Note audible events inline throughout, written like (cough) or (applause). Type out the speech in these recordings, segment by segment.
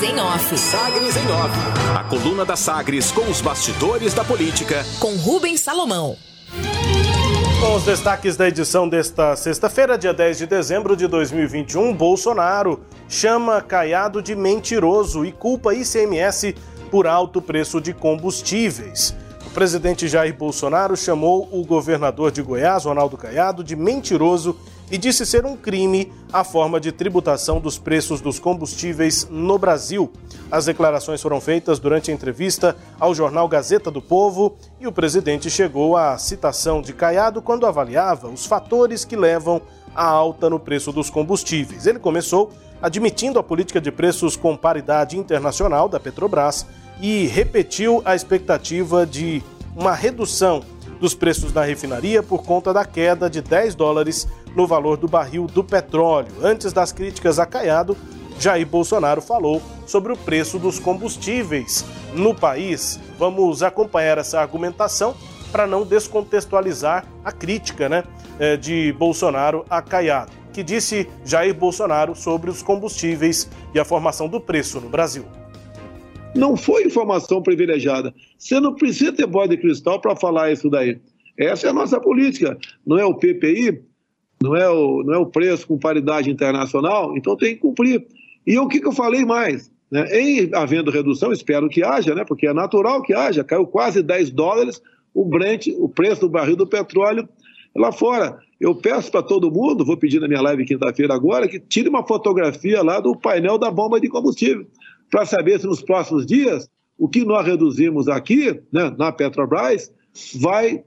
Sagres em Off. Sagres em Off. A coluna da Sagres com os bastidores da política. Com Rubens Salomão. Com os destaques da edição desta sexta-feira, dia 10 de dezembro de 2021, Bolsonaro chama Caiado de mentiroso e culpa ICMS por alto preço de combustíveis. O presidente Jair Bolsonaro chamou o governador de Goiás, Ronaldo Caiado, de mentiroso e disse ser um crime a forma de tributação dos preços dos combustíveis no Brasil. As declarações foram feitas durante a entrevista ao jornal Gazeta do Povo e o presidente chegou à citação de Caiado quando avaliava os fatores que levam à alta no preço dos combustíveis. Ele começou admitindo a política de preços com paridade internacional da Petrobras e repetiu a expectativa de uma redução dos preços da refinaria por conta da queda de 10 dólares no valor do barril do petróleo. Antes das críticas a Caiado, Jair Bolsonaro falou sobre o preço dos combustíveis no país. Vamos acompanhar essa argumentação para não descontextualizar a crítica né, eh, de Bolsonaro a Caiado, que disse Jair Bolsonaro sobre os combustíveis e a formação do preço no Brasil. Não foi informação privilegiada. Você não precisa ter bola de cristal para falar isso daí. Essa é a nossa política. Não é o PPI, não é o, não é o preço com paridade internacional, então tem que cumprir. E o que, que eu falei mais? Né? Em havendo redução, espero que haja, né? porque é natural que haja, caiu quase 10 dólares o Brent, o preço do barril do petróleo lá fora. Eu peço para todo mundo, vou pedir na minha live quinta-feira agora, que tire uma fotografia lá do painel da bomba de combustível, para saber se nos próximos dias o que nós reduzimos aqui, né, na Petrobras, vai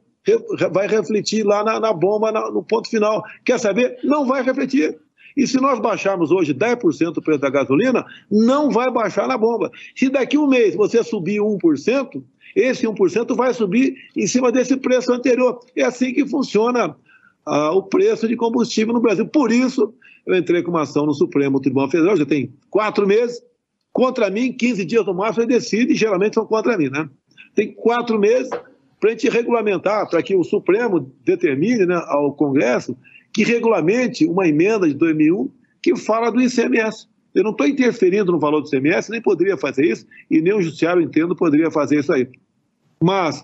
vai refletir lá na, na bomba, na, no ponto final. Quer saber? Não vai refletir. E se nós baixarmos hoje 10% o preço da gasolina, não vai baixar na bomba. Se daqui um mês você subir 1%, esse 1% vai subir em cima desse preço anterior. É assim que funciona ah, o preço de combustível no Brasil. Por isso, eu entrei com uma ação no Supremo Tribunal Federal, já tem quatro meses, contra mim, 15 dias no máximo, ele decide, e geralmente são contra mim, né? Tem quatro meses, para a gente regulamentar, para que o Supremo determine né, ao Congresso que regulamente uma emenda de 2001 que fala do ICMS. Eu não estou interferindo no valor do ICMS, nem poderia fazer isso, e nem o Judiciário, entendo, poderia fazer isso aí. Mas,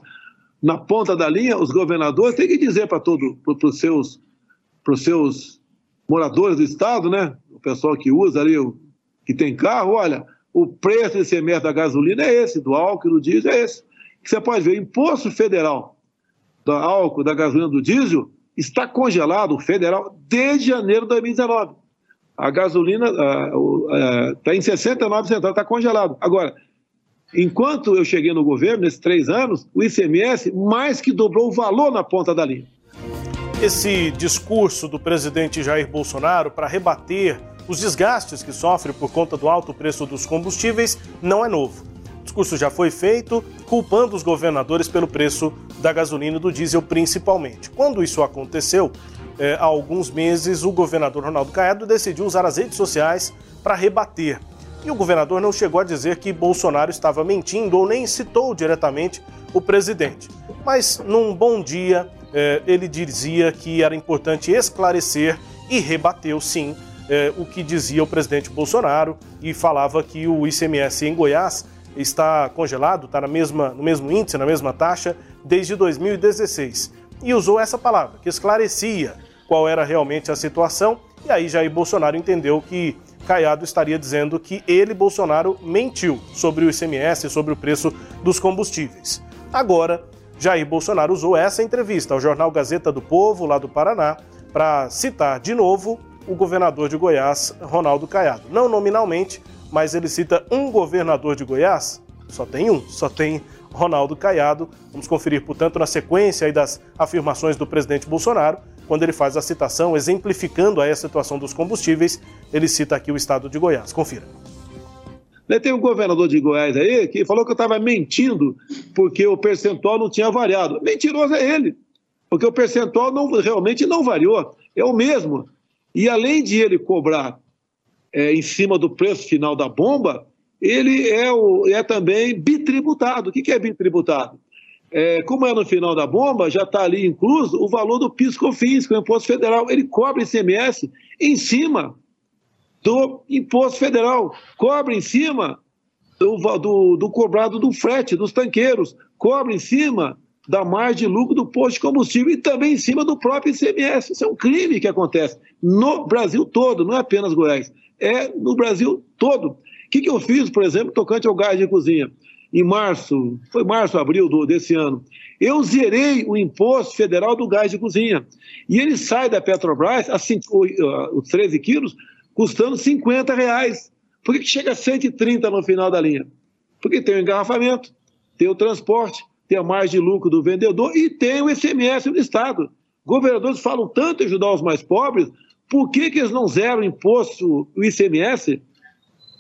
na ponta da linha, os governadores têm que dizer para todos, para os seus, seus moradores do Estado, né, o pessoal que usa ali, que tem carro, olha, o preço do ICMS da gasolina é esse, do álcool, do diesel é esse que você pode ver, o imposto federal do álcool, da gasolina, do diesel, está congelado, o federal, desde janeiro de 2019. A gasolina está em 69 centavos, está congelado. Agora, enquanto eu cheguei no governo, nesses três anos, o ICMS mais que dobrou o valor na ponta da linha. Esse discurso do presidente Jair Bolsonaro para rebater os desgastes que sofre por conta do alto preço dos combustíveis não é novo discurso já foi feito, culpando os governadores pelo preço da gasolina e do diesel principalmente. Quando isso aconteceu, é, há alguns meses, o governador Ronaldo Caiado decidiu usar as redes sociais para rebater. E o governador não chegou a dizer que Bolsonaro estava mentindo ou nem citou diretamente o presidente. Mas num bom dia, é, ele dizia que era importante esclarecer e rebateu sim é, o que dizia o presidente Bolsonaro e falava que o ICMS em Goiás está congelado, está na mesma, no mesmo índice, na mesma taxa, desde 2016. E usou essa palavra, que esclarecia qual era realmente a situação, e aí Jair Bolsonaro entendeu que Caiado estaria dizendo que ele, Bolsonaro, mentiu sobre o ICMS, sobre o preço dos combustíveis. Agora, Jair Bolsonaro usou essa entrevista ao jornal Gazeta do Povo, lá do Paraná, para citar de novo o governador de Goiás, Ronaldo Caiado. Não nominalmente, mas ele cita um governador de Goiás, só tem um, só tem Ronaldo Caiado. Vamos conferir, portanto, na sequência das afirmações do presidente Bolsonaro, quando ele faz a citação, exemplificando aí a situação dos combustíveis, ele cita aqui o estado de Goiás. Confira. Tem um governador de Goiás aí que falou que eu estava mentindo porque o percentual não tinha variado. Mentiroso é ele, porque o percentual não, realmente não variou, é o mesmo. E além de ele cobrar é, em cima do preço final da bomba, ele é, o, é também bitributado. O que, que é bitributado? É, como é no final da bomba, já está ali incluso o valor do PIS-COFINS, que é o imposto federal. Ele cobra ICMS em cima do imposto federal, cobra em cima do, do, do cobrado do frete, dos tanqueiros, cobra em cima da margem de lucro do posto de combustível e também em cima do próprio ICMS. Isso é um crime que acontece no Brasil todo, não é apenas Goiás, é no Brasil todo. O que, que eu fiz, por exemplo, tocante ao gás de cozinha? Em março, foi março, abril do, desse ano, eu zerei o imposto federal do gás de cozinha. E ele sai da Petrobras, assim, os 13 quilos, custando 50 reais. Por que, que chega a 130 no final da linha? Porque tem o engarrafamento, tem o transporte, tem a margem de lucro do vendedor e tem o ICMS do Estado. Governadores falam tanto em ajudar os mais pobres, por que, que eles não zeram o imposto, o ICMS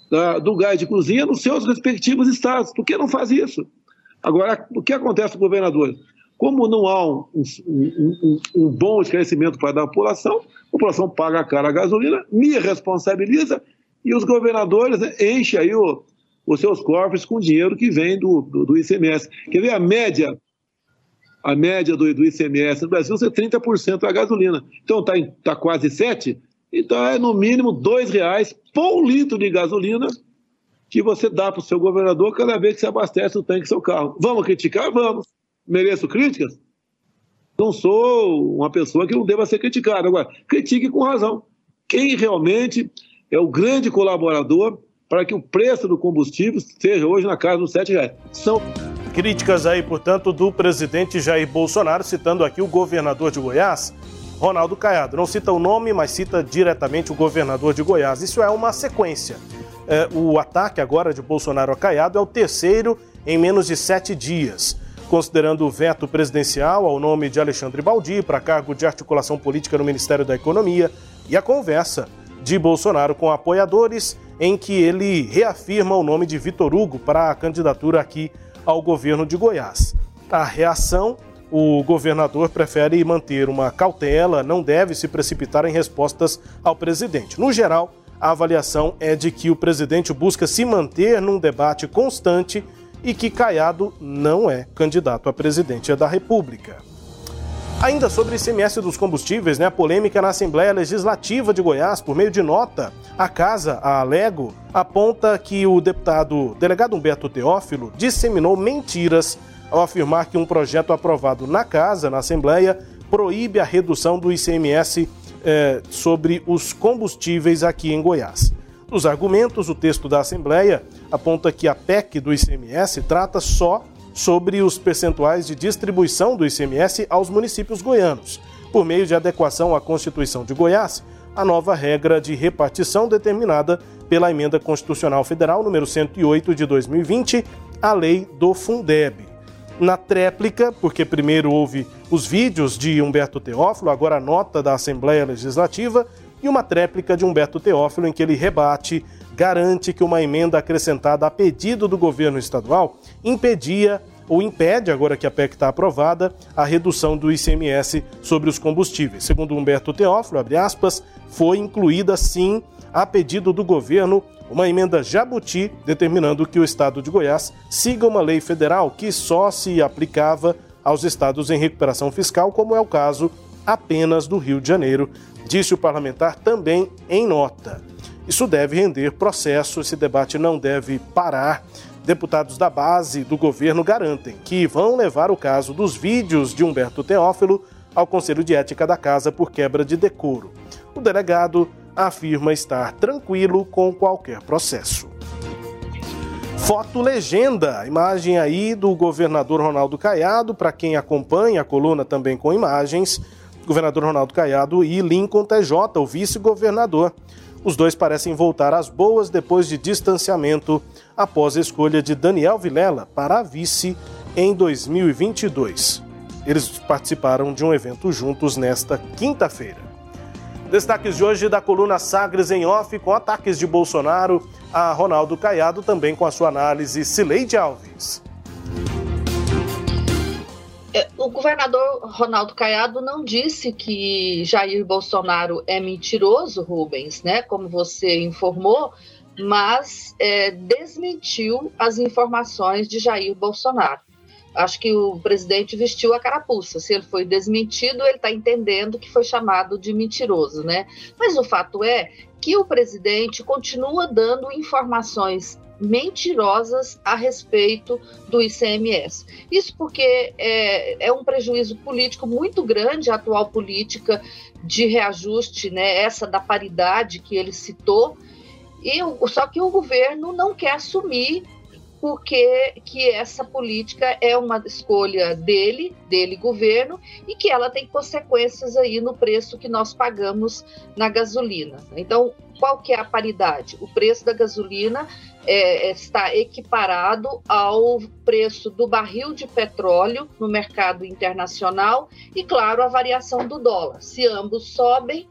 da, do gás de cozinha nos seus respectivos estados? Por que não faz isso? Agora, o que acontece com governadores? Como não há um, um, um, um bom esclarecimento para a população, a população paga a cara a gasolina, me responsabiliza e os governadores enchem aí o, os seus cofres com dinheiro que vem do, do, do, ICMS. Quer ver a média? A média do, do ICMS no Brasil é 30% a gasolina. Então está tá quase 7%. Então é no mínimo R$ reais por litro de gasolina que você dá para o seu governador cada vez que você abastece o tanque do seu carro. Vamos criticar? Vamos. Mereço críticas? Não sou uma pessoa que não deva ser criticada. Agora, critique com razão. Quem realmente é o grande colaborador para que o preço do combustível seja hoje na casa dos R$ reais. São críticas aí, portanto, do presidente Jair Bolsonaro, citando aqui o governador de Goiás, Ronaldo Caiado. Não cita o nome, mas cita diretamente o governador de Goiás. Isso é uma sequência. É, o ataque agora de Bolsonaro a Caiado é o terceiro em menos de sete dias. Considerando o veto presidencial ao nome de Alexandre Baldi para cargo de articulação política no Ministério da Economia e a conversa de Bolsonaro com apoiadores em que ele reafirma o nome de Vitor Hugo para a candidatura aqui ao governo de Goiás. A reação, o governador prefere manter uma cautela, não deve se precipitar em respostas ao presidente. No geral, a avaliação é de que o presidente busca se manter num debate constante e que Caiado não é candidato a presidente da República. Ainda sobre o ICMS dos combustíveis, né, a polêmica na Assembleia Legislativa de Goiás, por meio de nota, a casa, a Alego, aponta que o deputado delegado Humberto Teófilo disseminou mentiras ao afirmar que um projeto aprovado na casa, na Assembleia, proíbe a redução do ICMS eh, sobre os combustíveis aqui em Goiás. Nos argumentos, o texto da Assembleia aponta que a PEC do ICMS trata só sobre os percentuais de distribuição do ICMS aos municípios goianos, por meio de adequação à Constituição de Goiás, a nova regra de repartição determinada pela Emenda Constitucional Federal número 108 de 2020, a Lei do Fundeb. Na tréplica, porque primeiro houve os vídeos de Humberto Teófilo, agora a nota da Assembleia Legislativa, e uma tréplica de Humberto Teófilo em que ele rebate, garante que uma emenda acrescentada a pedido do governo estadual impedia ou impede, agora que a PEC está aprovada, a redução do ICMS sobre os combustíveis. Segundo Humberto Teófilo, aspas, foi incluída sim, a pedido do governo, uma emenda Jabuti determinando que o estado de Goiás siga uma lei federal que só se aplicava aos estados em recuperação fiscal, como é o caso apenas do Rio de Janeiro, disse o parlamentar também em nota. Isso deve render processo, esse debate não deve parar Deputados da base do governo garantem que vão levar o caso dos vídeos de Humberto Teófilo ao Conselho de Ética da Casa por quebra de decoro. O delegado afirma estar tranquilo com qualquer processo. Foto legenda, imagem aí do governador Ronaldo Caiado, para quem acompanha a coluna também com imagens, governador Ronaldo Caiado e Lincoln TJ, o vice-governador. Os dois parecem voltar às boas depois de distanciamento após a escolha de Daniel Vilela para a vice em 2022. Eles participaram de um evento juntos nesta quinta-feira. Destaques de hoje da coluna Sagres em Off, com ataques de Bolsonaro a Ronaldo Caiado, também com a sua análise Cileide Alves. É, o governador Ronaldo Caiado não disse que Jair Bolsonaro é mentiroso, Rubens, né? Como você informou, mas é, desmentiu as informações de Jair Bolsonaro. Acho que o presidente vestiu a carapuça. Se ele foi desmentido, ele está entendendo que foi chamado de mentiroso, né? Mas o fato é que o presidente continua dando informações mentirosas a respeito do ICMS. Isso porque é, é um prejuízo político muito grande a atual política de reajuste, né, essa da paridade que ele citou, e, só que o governo não quer assumir porque que essa política é uma escolha dele, dele governo, e que ela tem consequências aí no preço que nós pagamos na gasolina. Então, qual que é a paridade? O preço da gasolina é, está equiparado ao preço do barril de petróleo no mercado internacional e, claro, a variação do dólar. Se ambos sobem,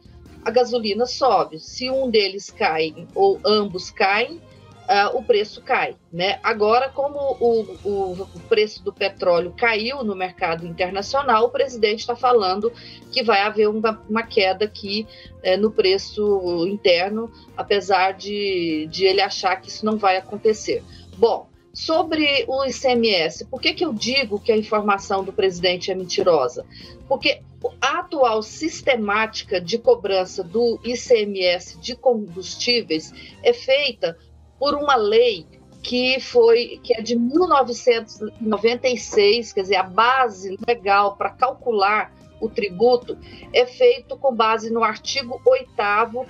a gasolina sobe. Se um deles cai ou ambos caem, uh, o preço cai. Né? Agora, como o, o, o, preço do petróleo caiu no mercado internacional, o presidente está falando que vai haver uma, uma queda aqui é, no preço interno, apesar de, de ele achar que isso não vai acontecer. Bom, sobre o ICMS, por que, que eu digo que a informação do presidente é mentirosa? Porque a atual sistemática de cobrança do ICMS de combustíveis é feita por uma lei que foi que é de 1996, quer dizer, a base legal para calcular o tributo é feito com base no artigo 8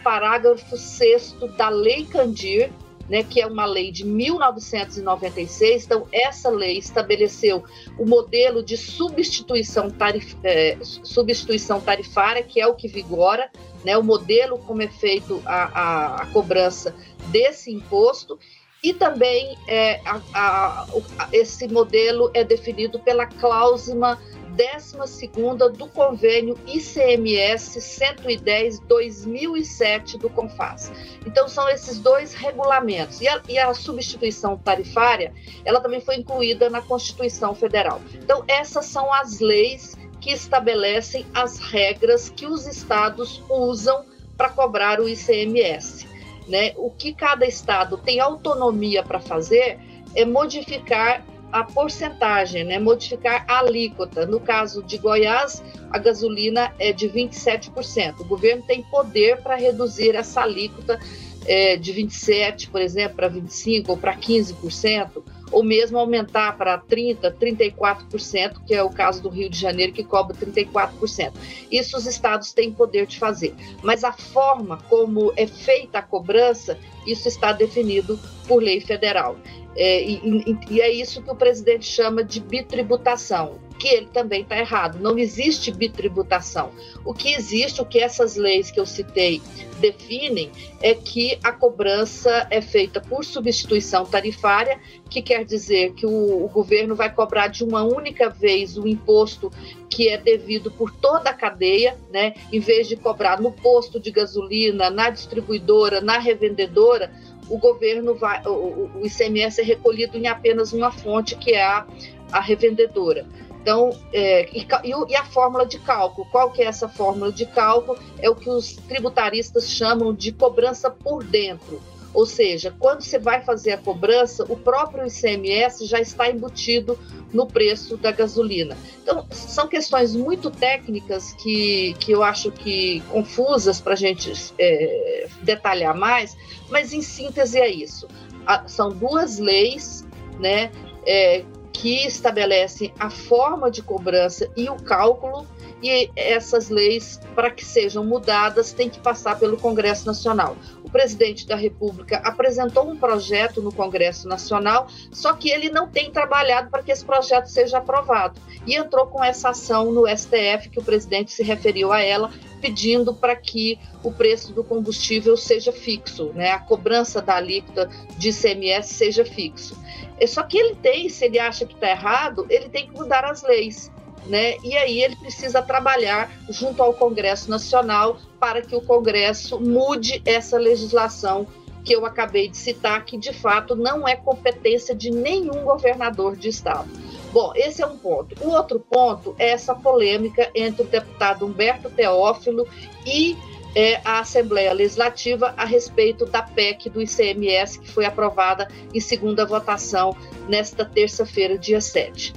parágrafo 6 da Lei Candir, né, que é uma lei de 1996. Então, essa lei estabeleceu o modelo de substituição, tarif é, substituição tarifária, que é o que vigora, né, o modelo como é feito a, a, a cobrança desse imposto e também é, a, a, esse modelo é definido pela cláusula 12 do convênio ICMS 110-2007 do CONFAS. Então, são esses dois regulamentos. E a, e a substituição tarifária, ela também foi incluída na Constituição Federal. Então, essas são as leis que estabelecem as regras que os estados usam para cobrar o ICMS. Né? O que cada estado tem autonomia para fazer é modificar a porcentagem, né? modificar a alíquota. No caso de Goiás, a gasolina é de 27%. O governo tem poder para reduzir essa alíquota é, de 27%, por exemplo, para 25% ou para 15% ou mesmo aumentar para 30%, 34%, que é o caso do Rio de Janeiro, que cobra 34%. Isso os estados têm poder de fazer. Mas a forma como é feita a cobrança, isso está definido por lei federal. É, e, e, é isso que o presidente chama de bitributação, que ele também está errado. Não existe bitributação. O que existe, o que essas leis que eu citei definem, é que a cobrança é feita por substituição tarifária, que quer dizer que o, o governo vai cobrar de uma única vez o imposto que é devido por toda a cadeia, né? Em vez de cobrar no posto de gasolina, na distribuidora, na revendedora, o governo vai, o, ICMS é recolhido em apenas uma fonte, que é a, a revendedora. Então, é, e, e, a fórmula de cálculo, qual que é essa fórmula de cálculo? É o que os tributaristas chamam de cobrança por dentro. Ou seja, quando você vai fazer a cobrança, o próprio ICMS já está embutido no preço da gasolina. Então, são questões muito técnicas que, que eu acho que confusas para a gente é, detalhar mais, mas em síntese é isso. A, são duas leis né, é, que estabelecem a forma de cobrança e o cálculo e essas leis, para que sejam mudadas, têm que passar pelo Congresso Nacional. O presidente da República apresentou um projeto no Congresso Nacional, só que ele não tem trabalhado para que esse projeto seja aprovado. E entrou com essa ação no STF, que o presidente se referiu a ela, pedindo para que o preço do combustível seja fixo, né? a cobrança da alíquota de ICMS seja fixo. É só que ele tem, se ele acha que está errado, ele tem que mudar as leis né? E aí ele precisa trabalhar junto ao Congresso Nacional para que o Congresso mude essa legislação que eu acabei de citar, que de fato não é competência de nenhum governador de estado. Bom, esse é um ponto. O outro ponto é essa polêmica entre o deputado Humberto Teófilo e é, a Assembleia Legislativa a respeito da PEC do ICMS, que foi aprovada em segunda votação nesta terça-feira, dia 7.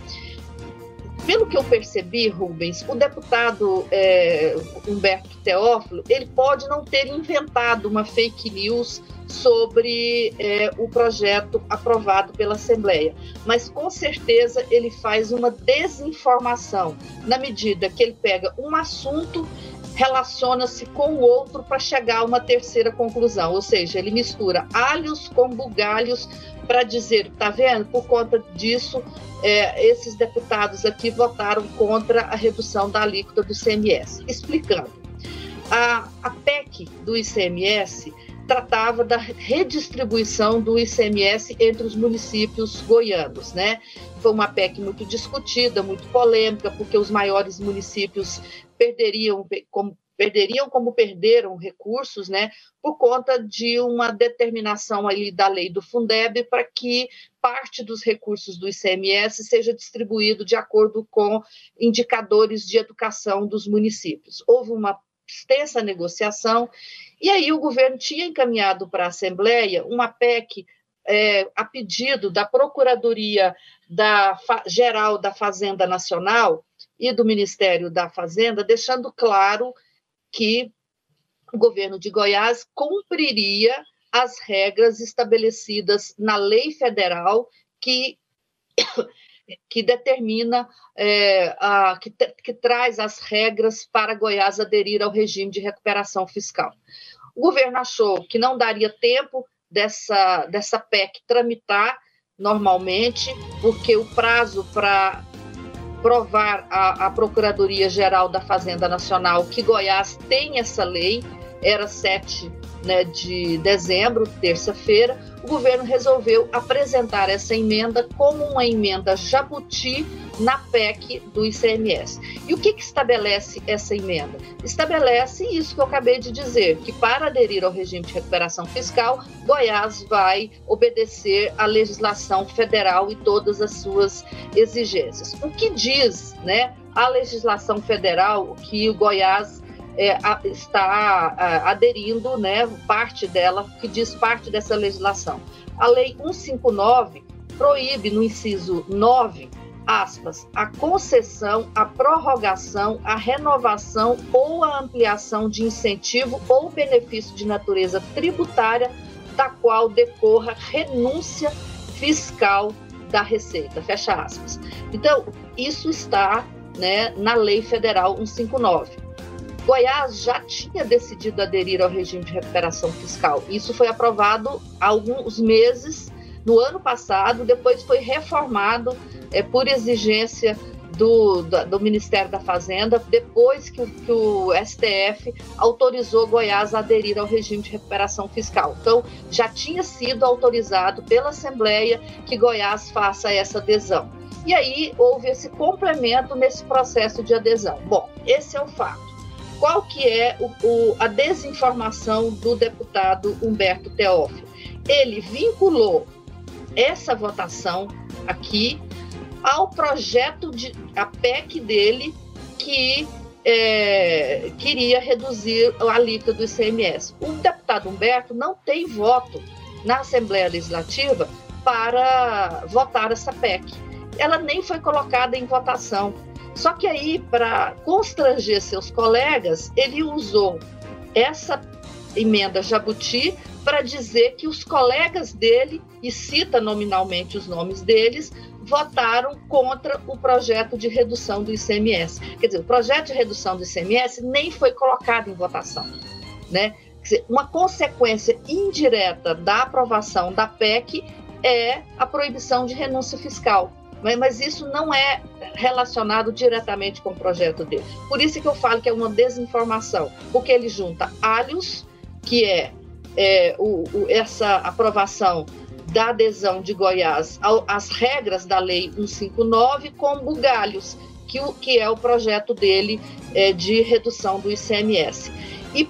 Pelo que eu percebi, Rubens, o deputado é, Humberto Teófilo, ele pode não ter inventado uma fake news sobre é, o projeto aprovado pela Assembleia, mas com certeza ele faz uma desinformação na medida que ele pega um assunto relaciona-se com o outro para chegar a uma terceira conclusão, ou seja, ele mistura alhos com bugalhos para dizer, tá vendo? Por conta disso, é, esses deputados aqui votaram contra a redução da alíquota do ICMS. Explicando, a, a PEC do ICMS tratava da redistribuição do ICMS entre os municípios goianos, né? Foi uma PEC muito discutida, muito polêmica, porque os maiores municípios perderiam, como perderiam como perderam recursos, né, por conta de uma determinação ali da lei do Fundeb para que parte dos recursos do ICMS seja distribuído de acordo com indicadores de educação dos municípios. Houve uma extensa negociação e aí o governo tinha encaminhado para a Assembleia uma PEC é, a pedido da Procuradoria da, Geral da Fazenda Nacional e do Ministério da Fazenda, deixando claro que o governo de Goiás cumpriria as regras estabelecidas na lei federal que, (coughs) que determina, é, a, que, que traz as regras para Goiás aderir ao regime de recuperação fiscal. O governo achou que não daria tempo dessa, dessa PEC tramitar normalmente, porque o prazo para provar à, Procuradoria-Geral da Fazenda Nacional que Goiás tem essa lei, era 7 né, de dezembro, terça-feira, o governo resolveu apresentar essa emenda como uma emenda jabuti na PEC do ICMS. E o que, que estabelece essa emenda? Estabelece isso que eu acabei de dizer, que para aderir ao regime de recuperação fiscal, Goiás vai obedecer à legislação federal e todas as suas exigências. O que diz né, a legislação federal que o Goiás é, a, está a, aderindo, né, parte dela, que diz parte dessa legislação. A Lei 159 proíbe, no inciso 9, aspas, a concessão, a prorrogação, a renovação ou a ampliação de incentivo ou benefício de natureza tributária da qual decorra renúncia fiscal da Receita, fecha aspas. Então, isso está né, na Lei Federal 159. Goiás já tinha decidido aderir ao regime de recuperação fiscal. Isso foi aprovado há alguns meses, no ano passado, depois foi reformado é, por exigência do, do, do, Ministério da Fazenda, depois que, que, o STF autorizou Goiás a aderir ao regime de recuperação fiscal. Então, já tinha sido autorizado pela Assembleia que Goiás faça essa adesão. E aí houve esse complemento nesse processo de adesão. Bom, esse é o fato qual que é o, o, a desinformação do deputado Humberto Teófilo? Ele vinculou essa votação aqui ao projeto de a PEC dele que é, queria reduzir a alíquota do ICMS. O deputado Humberto não tem voto na Assembleia Legislativa para votar essa PEC. Ela nem foi colocada em votação. Só que aí, para constranger seus colegas, ele usou essa emenda Jabuti para dizer que os colegas dele, e cita nominalmente os nomes deles, votaram contra o projeto de redução do ICMS. Quer dizer, o projeto de redução do ICMS nem foi colocado em votação. Né? Dizer, uma consequência indireta da aprovação da PEC é a proibição de renúncia fiscal mas isso não é relacionado diretamente com o projeto dele. Por isso que eu falo que é uma desinformação, porque ele junta alhos, que é, é o, o, essa aprovação da adesão de Goiás às regras da Lei 159, com bugalhos, que, o, que é o projeto dele é, de redução do ICMS. E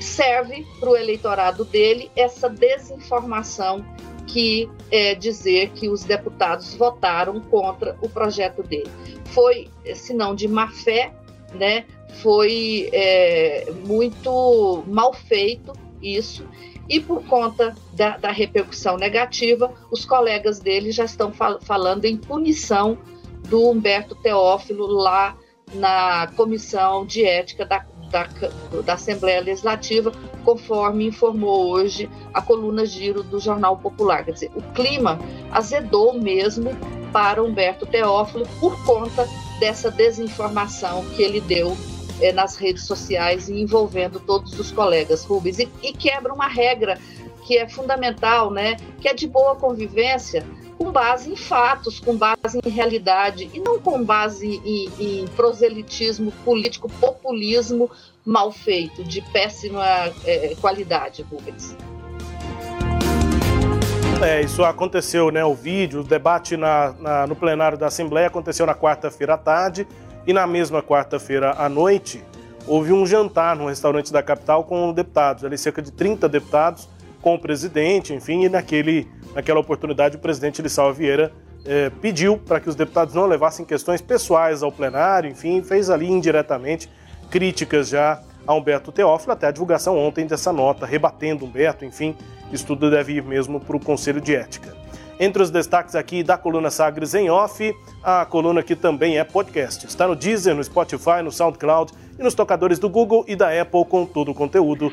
serve para o eleitorado dele essa desinformação que é, dizer que os deputados votaram contra o projeto dele. Foi, se não de má fé, né, foi é, muito mal feito isso, e por conta da, da repercussão negativa, os colegas dele já estão fal falando em punição do Humberto Teófilo lá na Comissão de Ética da, da, da, Assembleia Legislativa, conforme informou hoje a coluna Giro do Jornal Popular. Quer dizer, o clima azedou mesmo para Humberto Teófilo por conta dessa desinformação que ele deu é, nas redes sociais e envolvendo todos os colegas Rubens e, e quebra uma regra que é fundamental, né? Que é de boa convivência com base em fatos, com base em realidade, e não com base em, em proselitismo político, populismo mal feito, de péssima é, qualidade, Rubens. É, isso aconteceu, né? O vídeo, o debate na, na no plenário da Assembleia aconteceu na quarta-feira à tarde e na mesma quarta-feira à noite houve um jantar no restaurante da capital com deputados, ali cerca de 30 deputados com o presidente, enfim, e naquele Naquela oportunidade, o presidente Lissau Vieira eh, pediu para que os deputados não levassem questões pessoais ao plenário, enfim, fez ali indiretamente críticas já a Humberto Teófilo, até a divulgação ontem dessa nota, rebatendo Humberto, enfim, isso tudo deve ir mesmo para o Conselho de Ética. Entre os destaques aqui da coluna Sagres em Off, a coluna que também é podcast. Está no Deezer, no Spotify, no SoundCloud e nos tocadores do Google e da Apple com todo o conteúdo